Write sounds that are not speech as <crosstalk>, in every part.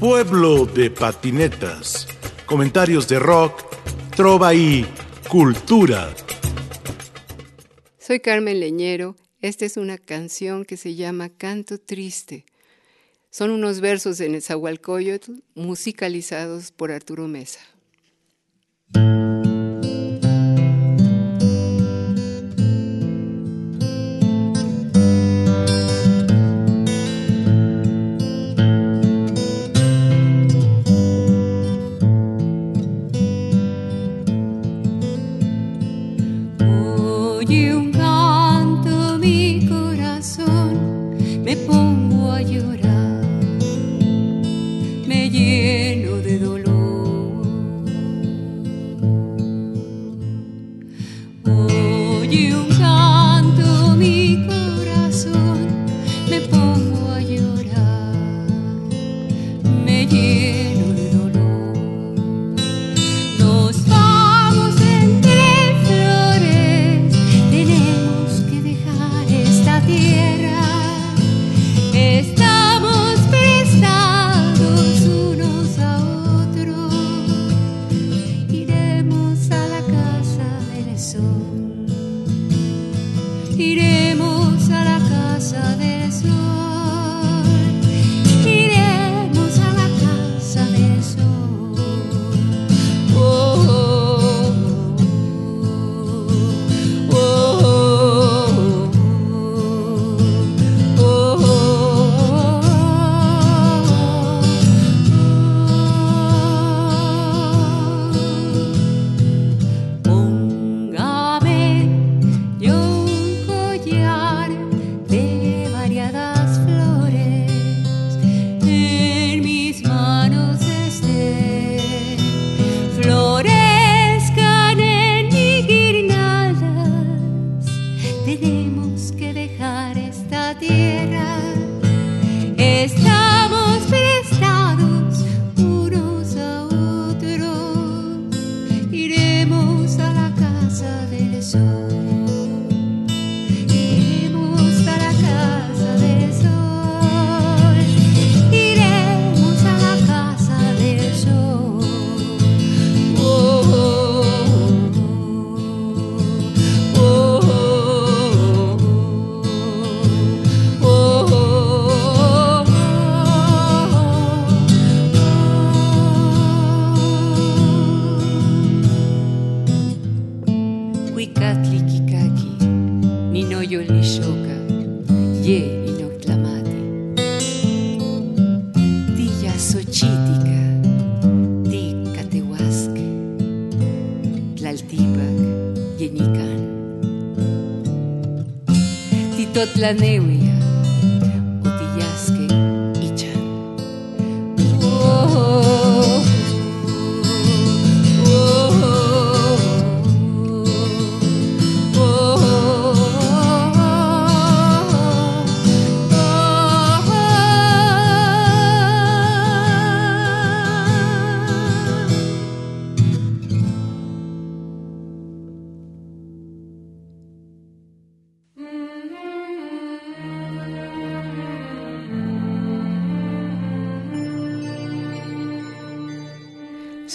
Pueblo de patinetas. Comentarios de rock, trova y cultura. Soy Carmen Leñero. Esta es una canción que se llama Canto Triste. Son unos versos de Nezahualcóyotl musicalizados por Arturo Mesa.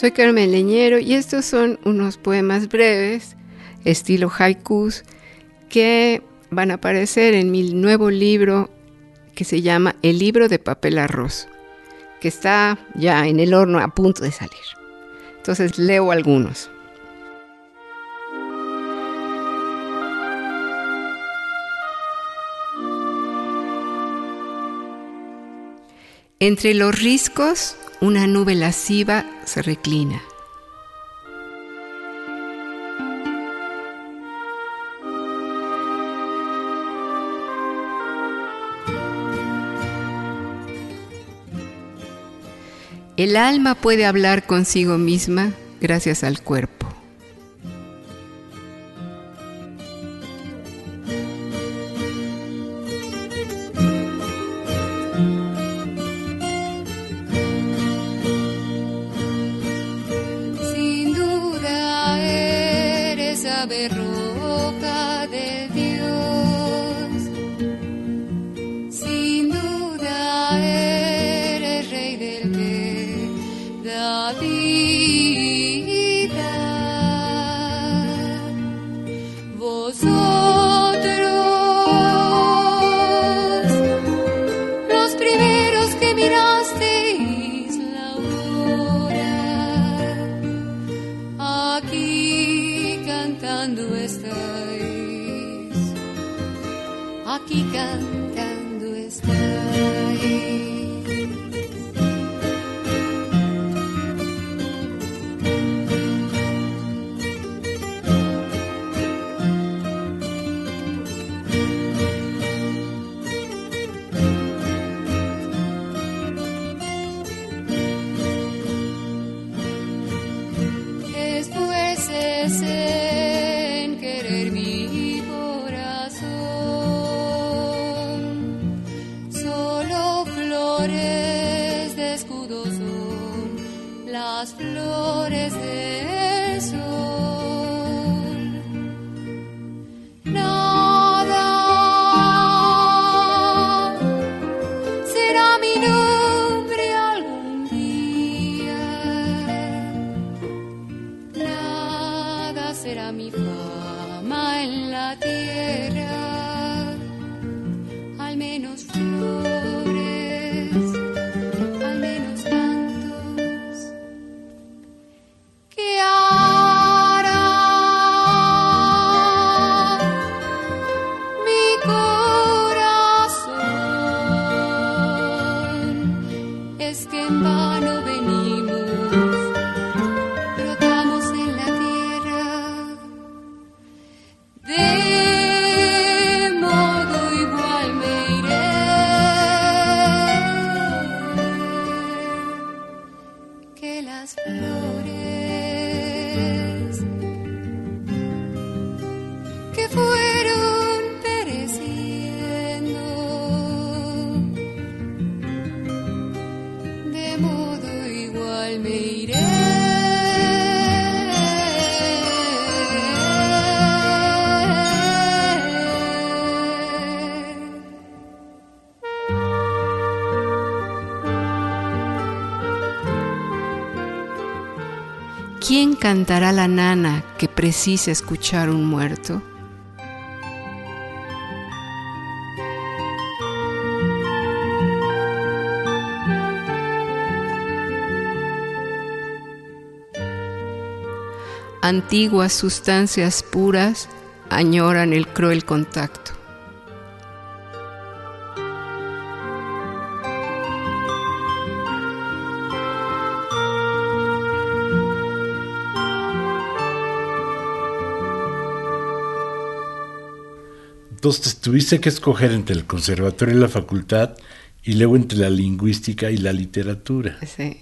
Soy Carmen Leñero y estos son unos poemas breves, estilo haikus, que van a aparecer en mi nuevo libro que se llama El libro de papel arroz, que está ya en el horno a punto de salir. Entonces leo algunos. Entre los riscos una nube lasciva se reclina. El alma puede hablar consigo misma gracias al cuerpo. ¿Quién cantará la nana que precisa escuchar un muerto? Antiguas sustancias puras añoran el cruel contacto. Entonces tuviste que escoger entre el conservatorio y la facultad y luego entre la lingüística y la literatura. Sí.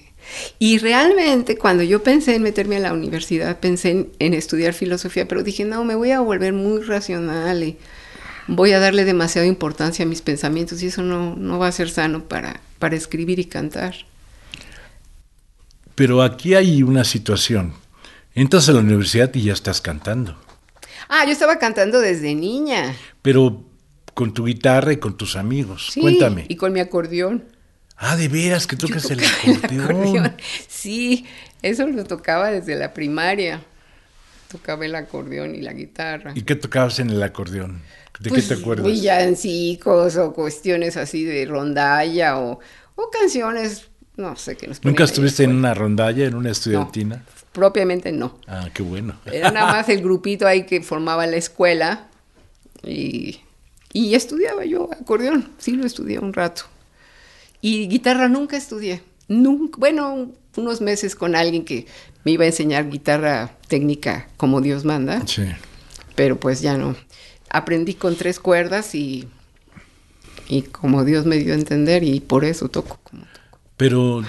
Y realmente cuando yo pensé en meterme a la universidad, pensé en, estudiar filosofía, pero dije, no, me voy a volver muy racional y voy a darle demasiada importancia a mis pensamientos y eso no, no va a ser sano para, para escribir y cantar. Pero aquí hay una situación. Entras a la universidad y ya estás cantando. Ah, yo estaba cantando desde niña. Pero con tu guitarra y con tus amigos. Sí, Cuéntame. Y con mi acordeón. Ah, de veras que tocas el acordeón? Sí, eso lo tocaba desde la primaria. Tocaba el acordeón y la guitarra. ¿Y qué tocabas en el acordeón? ¿De qué te pues, acuerdas? Villancicos o cuestiones así de rondalla o, o canciones, no sé qué nos ¿Nunca estuviste en una rondalla, en una estudiantina? propiamente no. Ah, qué bueno. Era nada más el grupito ahí que formaba la escuela y, y estudiaba yo acordeón, sí lo estudié un rato. Y guitarra nunca estudié, nunca, bueno, unos meses con alguien que me iba a enseñar guitarra técnica como Dios manda, sí. pero pues ya no. Aprendí con tres cuerdas y, y como Dios me dio a entender y por eso toco como toco. Pero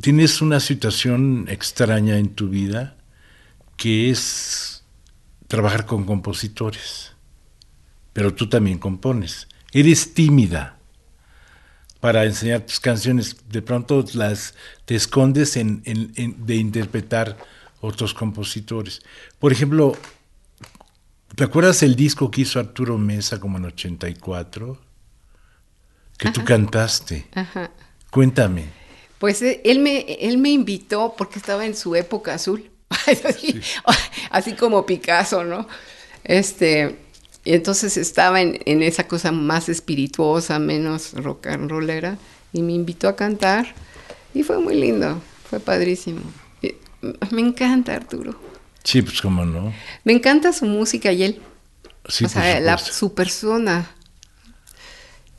tienes una situación extraña en tu vida que es trabajar con compositores, pero tú también compones. Eres tímida para enseñar tus canciones, de pronto las te escondes en, de interpretar otros compositores. Por ejemplo, ¿te acuerdas el disco que hizo Arturo Mesa como en 84? Que tú cantaste. Ajá. Cuéntame. Pues eh, él me, él me invitó porque estaba en su época azul, <laughs> así, como Picasso, ¿no? Este, y entonces estaba en, en, esa cosa más espirituosa, menos rock and rollera, y me invitó a cantar y fue muy lindo, fue padrísimo. Me encanta Arturo. Sí, pues cómo no. Me encanta su música y él. Sí, o sea, la, su persona.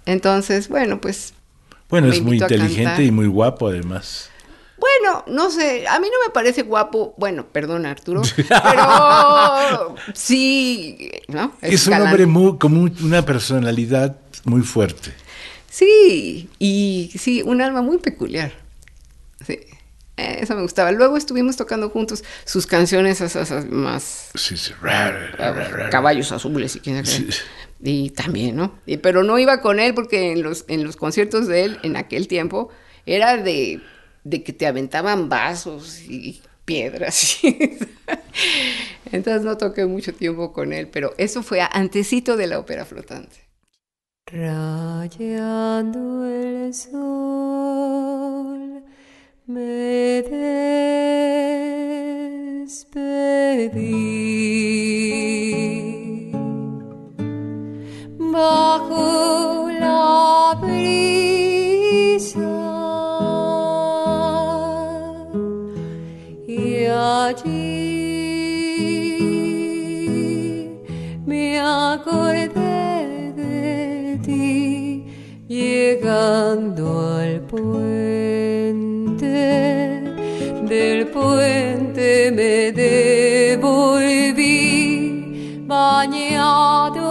Entonces, bueno, pues Bueno, es muy inteligente y muy guapo además. Bueno, no sé, a mí no me parece guapo, bueno, perdón Arturo, <laughs> pero sí, ¿no? Es un galán. hombre muy, con un- una personalidad muy fuerte. Sí, y sí, un alma muy peculiar. Sí, eso me gustaba. Luego estuvimos tocando juntos sus canciones esas, esas más Sí, sí. Caballos azules y quién sabe. Sí. Y también, ¿no? Y- pero no iba con él porque en los, en los conciertos de él en aquel tiempo era de, de que te aventaban vasos y piedras. <laughs> Entonces no toqué mucho tiempo con él, pero eso fue antesito de la ópera flotante. Rayando el sol, me despedí. Bajo la brisa allí. Me acordé de ti llegando al puente. Del puente me devolví bañado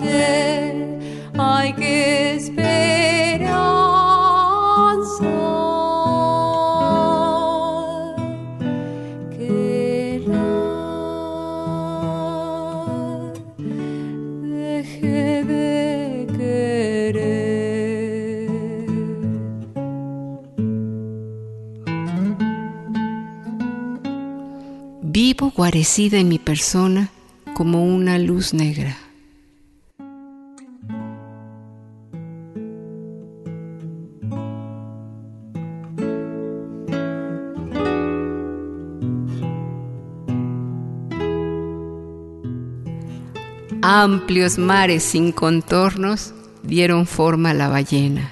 placer hay que esperanza que la deje de querer. Vivo guarecida en mi persona como una luz negra. Amplios mares sin contornos dieron forma a la ballena.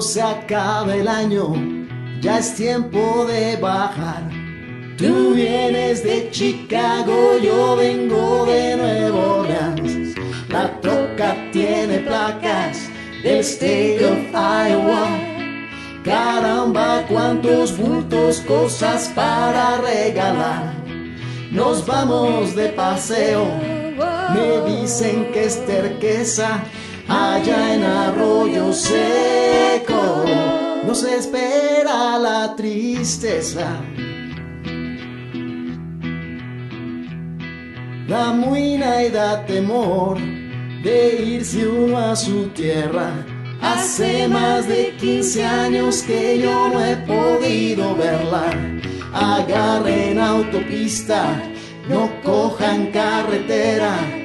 Se acabe el año, ya es tiempo de bajar. Tú vienes de Chicago, yo vengo de Nueva Orleans. La troca tiene placas del State of Iowa. Caramba, cuántos bultos, cosas para regalar. Nos vamos de paseo. Me dicen que es terqueza allá en Arroyo Seco. Nos espera la tristeza. Da muina y da temor de irse uno a su tierra. Hace más de 15 años que yo no he podido verla. Agarren autopista, no cojan carretera.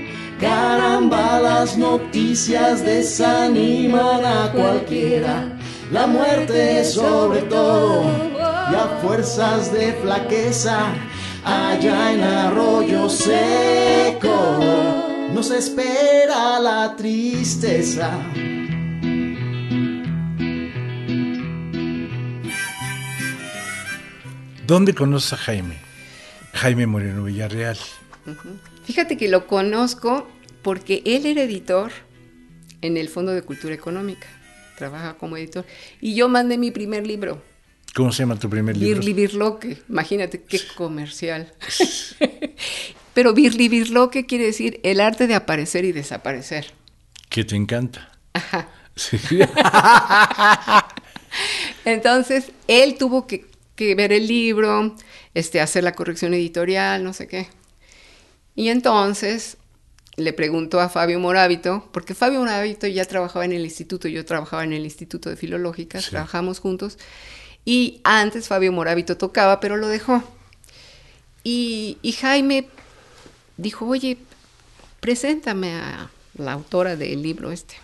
Caramba, las noticias desaniman a cualquiera. La muerte sobre todo y a fuerzas de flaqueza allá en arroyo seco, nos espera la tristeza. ¿Dónde conoces a Jaime? Jaime Moreno Villarreal. Fíjate que lo conozco porque él era editor en el Fondo de Cultura Económica. Trabaja como editor. Y yo mandé mi primer libro. ¿Cómo se llama tu primer libro? Birli Birloque. Imagínate qué comercial. <laughs> <laughs> Pero Birli Birloque quiere decir el arte de aparecer y desaparecer. Que te encanta. Ajá. <laughs> Sí. Entonces, él tuvo que, que ver el libro, este, hacer la corrección editorial, no sé qué. Y entonces le preguntó a Fabio Morábito, porque Fabio Morábito ya trabajaba en el instituto, yo trabajaba en el Instituto de Filológicas, Sí. trabajamos juntos, y antes Fabio Morábito tocaba, pero lo dejó. Y, y Jaime dijo, oye, preséntame a la autora del libro este.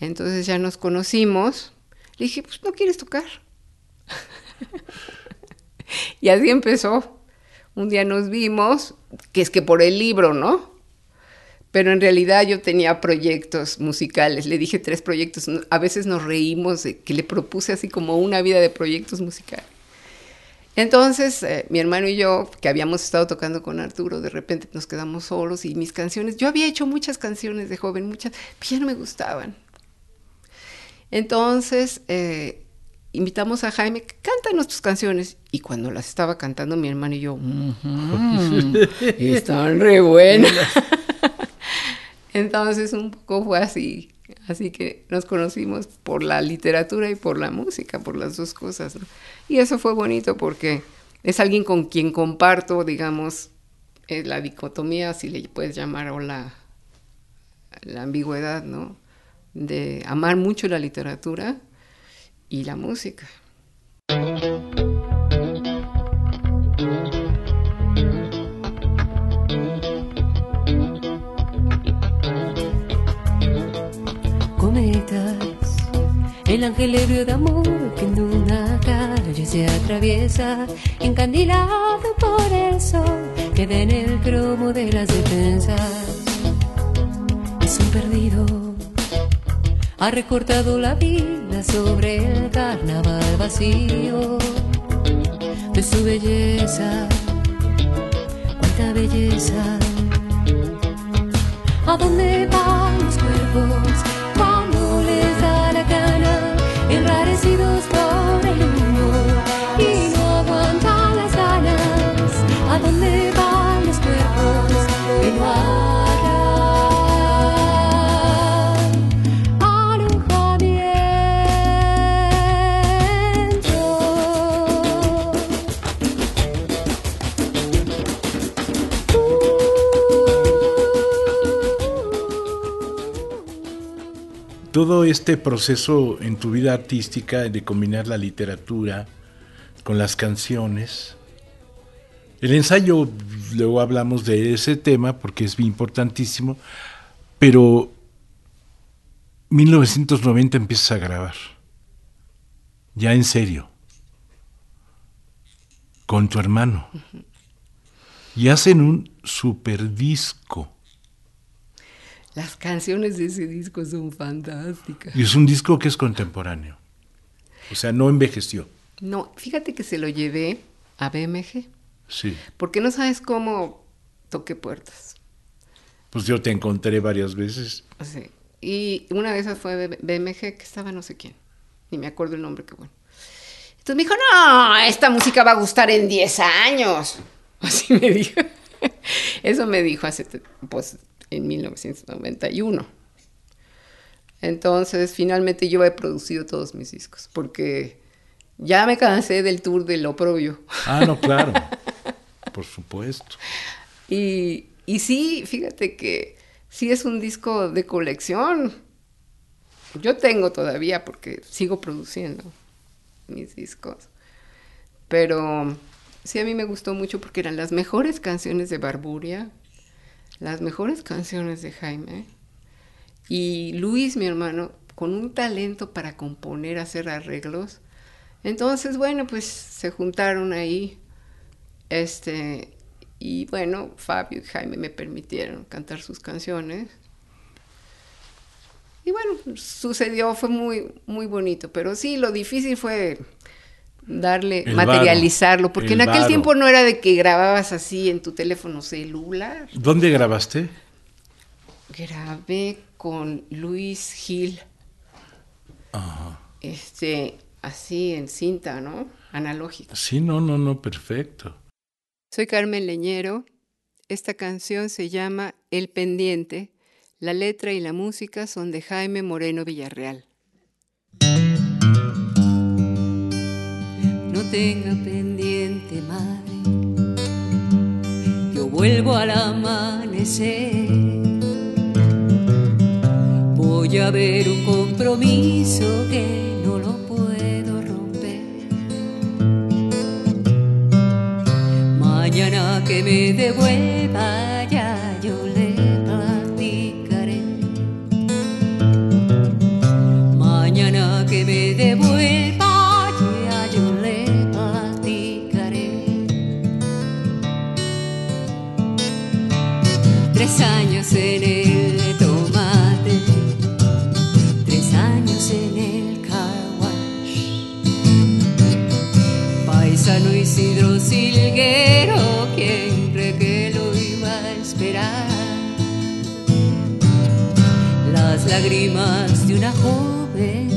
Entonces ya nos conocimos. Le dije, pues no quieres tocar. <laughs> y así empezó. Un día nos vimos, que es que por el libro, ¿no? Pero en realidad yo tenía proyectos musicales. Le dije tres proyectos. A veces nos reímos de que le propuse así como una vida de proyectos musicales. Entonces, eh, mi hermano y yo, que habíamos estado tocando con Arturo, de repente nos quedamos solos y mis canciones, yo había hecho muchas canciones de joven, muchas, pero ya no me gustaban. Entonces, eh, invitamos a Jaime, cántanos tus canciones. Y cuando las estaba cantando mi hermano y yo, "Ujú, <laughs> están re buenas. Entonces, un poco fue así. Así que nos conocimos por la literatura y por la música, por las dos cosas. Y eso fue bonito porque es alguien con quien comparto, digamos, eh, la dicotomía, si le puedes llamar, o la, la ambigüedad, ¿no? De amar mucho la literatura y la música. El ángel ebrio de amor que en una calle se atraviesa, encandilado por el sol que da en el cromo de las defensas. Es un perdido, ha recortado la vida sobre el carnaval vacío de su belleza. Cuánta belleza. ¿A dónde van los cuerpos Todo este proceso en tu vida artística de combinar la literatura con las canciones. El ensayo, luego hablamos de ese tema porque es importantísimo, pero 1990 empiezas a grabar, ya en serio, con tu hermano, y hacen un super disco. Las canciones de ese disco son fantásticas. Y es un disco que es contemporáneo. O sea, no envejeció. No, fíjate que se lo llevé a BMG, Sí. porque no sabes cómo toqué puertas. Pues yo te encontré varias veces. Sí. Y una de esas fue BMG, que estaba no sé quién. Ni me acuerdo el nombre, qué bueno. Entonces me dijo, no, esta música va a gustar en 10 años. <laughs> Así me dijo. <laughs> Eso me dijo hace, pues, en 1991. Entonces, finalmente yo he producido todos mis discos, porque ya me cansé del tour del oprobio. Ah, no, claro. <laughs> Por supuesto. Y, y sí, fíjate que sí es un disco de colección. Yo tengo todavía porque sigo produciendo mis discos. Pero sí a mí me gustó mucho porque eran las mejores canciones de Barburia, las mejores canciones de Jaime. Y Luis, mi hermano, con un talento para componer, hacer arreglos. Entonces, bueno, pues se juntaron ahí Este, y bueno, Fabio y Jaime me permitieron cantar sus canciones. Y bueno, sucedió, fue muy, muy bonito. Pero sí, lo difícil fue darle, El materializarlo, porque en aquel varo. tiempo no era de que grababas así en tu teléfono celular. ¿Dónde grabaste? Grabé con Luis Gil. Este, así en cinta, ¿no? Analógica. Sí, no, no, no, perfecto. Soy Carmen Leñero. Esta canción se llama El Pendiente. La letra y la música son de Jaime Moreno Villarreal. Tenga pendiente, madre. Yo vuelvo al amanecer. Voy a ver un compromiso que no lo puedo romper. Mañana que me devuelva, lágrimas de una joven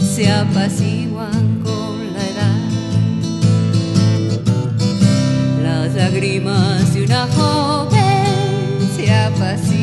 se apaciguan con la edad. Las lágrimas de una joven se apaciguan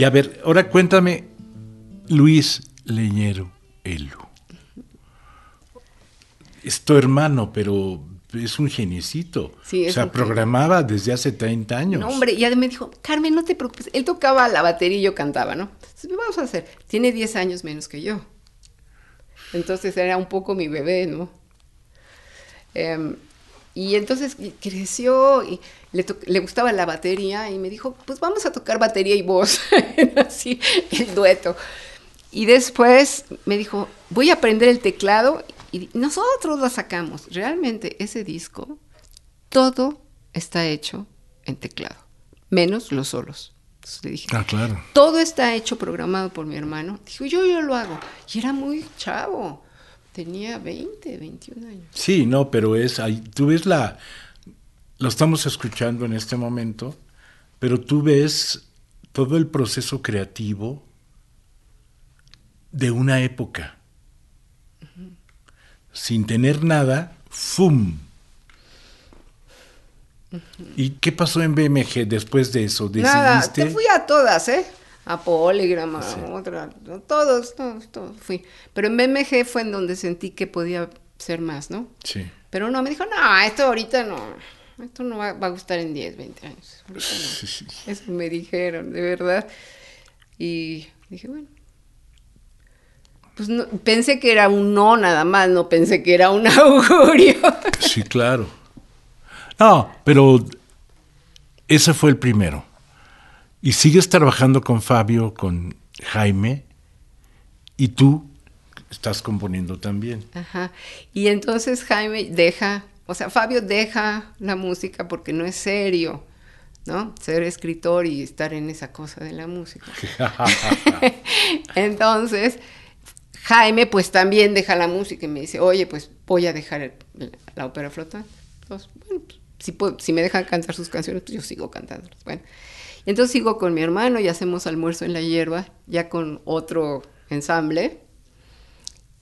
Y a ver, ahora cuéntame, Luis Leñero Elu. Es tu hermano, pero es un geniecito. Sí, o es sea, un programaba desde hace 30 años. No, hombre, y además me dijo, Carmen, no te preocupes. Él tocaba la batería y yo cantaba, ¿no? Entonces, vamos a hacer. Tiene 10 años menos que yo. Entonces era un poco mi bebé, ¿no? Em, y entonces creció y le, le gustaba la batería y me dijo, pues vamos a tocar batería y voz, <laughs> así, el dueto. Y después me dijo, voy a aprender el teclado y nosotros lo sacamos. Realmente ese disco, todo está hecho en teclado, menos los solos. Entonces le dije, Ah, claro. todo está hecho programado por mi hermano. Dijo, yo, yo lo hago. Y era muy chavo. Tenía 20, 21 años. Sí, no, pero es ahí, tú ves la, lo estamos escuchando en este momento, pero tú ves todo el proceso creativo de una época. Sin tener nada, ¡fum! ¿Y qué pasó en BMG después de eso? Nada, ¿Decidiste? te fui a todas, ¿eh? A Polygram, a otra, todos, todos, todos fui. Pero en BMG fue en donde sentí que podía ser más, ¿no? Sí. Pero no, me dijo, no, esto ahorita no, esto no va, va a gustar en 10, 20 años. ahorita no". Sí, sí. Eso me dijeron, de verdad. Y dije, bueno. Pues no- pensé que era un no nada más, no pensé que era un <laughs> augurio. Sí, claro. No, pero ese fue el primero. Y sigues trabajando con Fabio, con Jaime, y tú estás componiendo también. Ajá. Y entonces Jaime deja, o sea, Fabio deja la música porque no es serio, ¿no? Ser escritor y estar en esa cosa de la música. <laughs> <laughs> entonces, Jaime pues también deja la música y me dice, oye, pues voy a dejar el- la ópera flotante. Entonces, bueno, pues, si, puedo- si me dejan cantar sus canciones, pues yo sigo cantándolas. Bueno, entonces sigo con mi hermano y hacemos almuerzo en la hierba, ya con otro ensamble.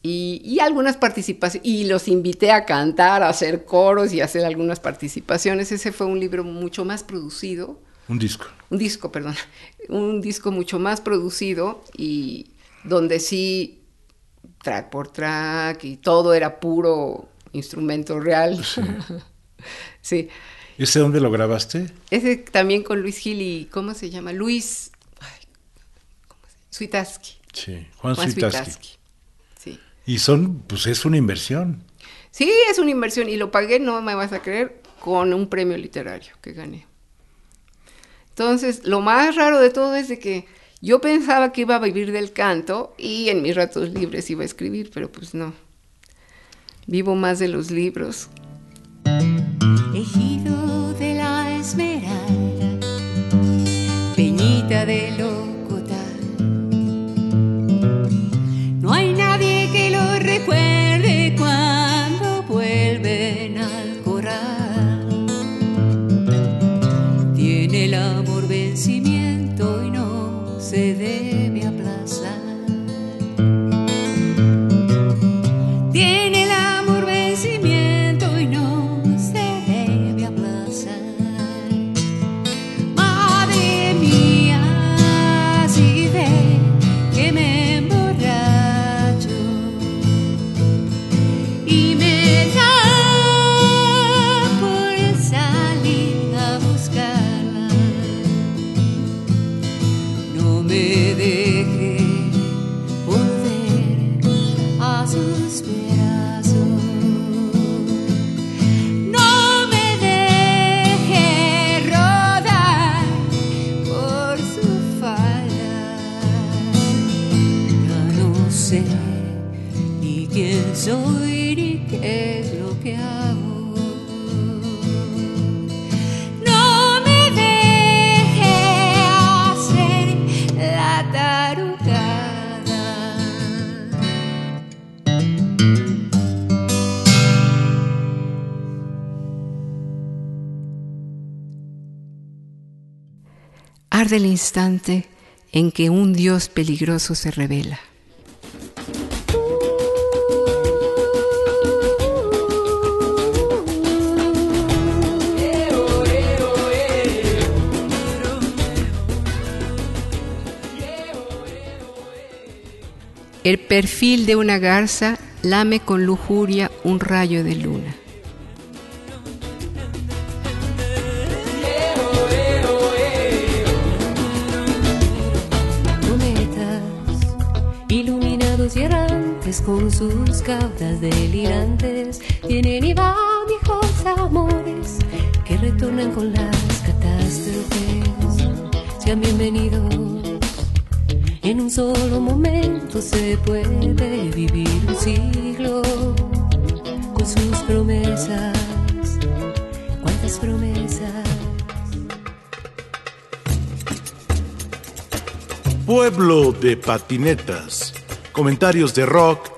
Y, y algunas participaciones, y los invité a cantar, a hacer coros y a hacer algunas participaciones. Ese fue un libro mucho más producido, Un disco. un disco, perdón, un disco mucho más producido y donde sí, track por track y todo era puro instrumento real. Sí. <laughs> Sí. ¿Ese dónde lo grabaste? Ese también con Luis Gil y, ¿cómo se llama? Luis ay, ¿cómo se llama? Suitaski. Sí, Juan, Juan Suitaski. Suitaski. Sí. Y son, pues es una inversión. Sí, es una inversión y lo pagué, no me vas a creer, con un premio literario que gané. Entonces, lo más raro de todo es de que yo pensaba que iba a vivir del canto y en mis ratos libres iba a escribir, pero pues no. Vivo más de los libros. De. No hay nadie que lo recuerde en que un Dios peligroso se revela. El perfil de una garza lame con lujuria un rayo de luna. Sus caudas delirantes, vienen y van viejos amores que retornan con las catástrofes. Sean bienvenidos, en un solo momento se puede vivir un siglo con sus promesas. ¿Cuántas promesas? Pueblo de patinetas. Comentarios de rock,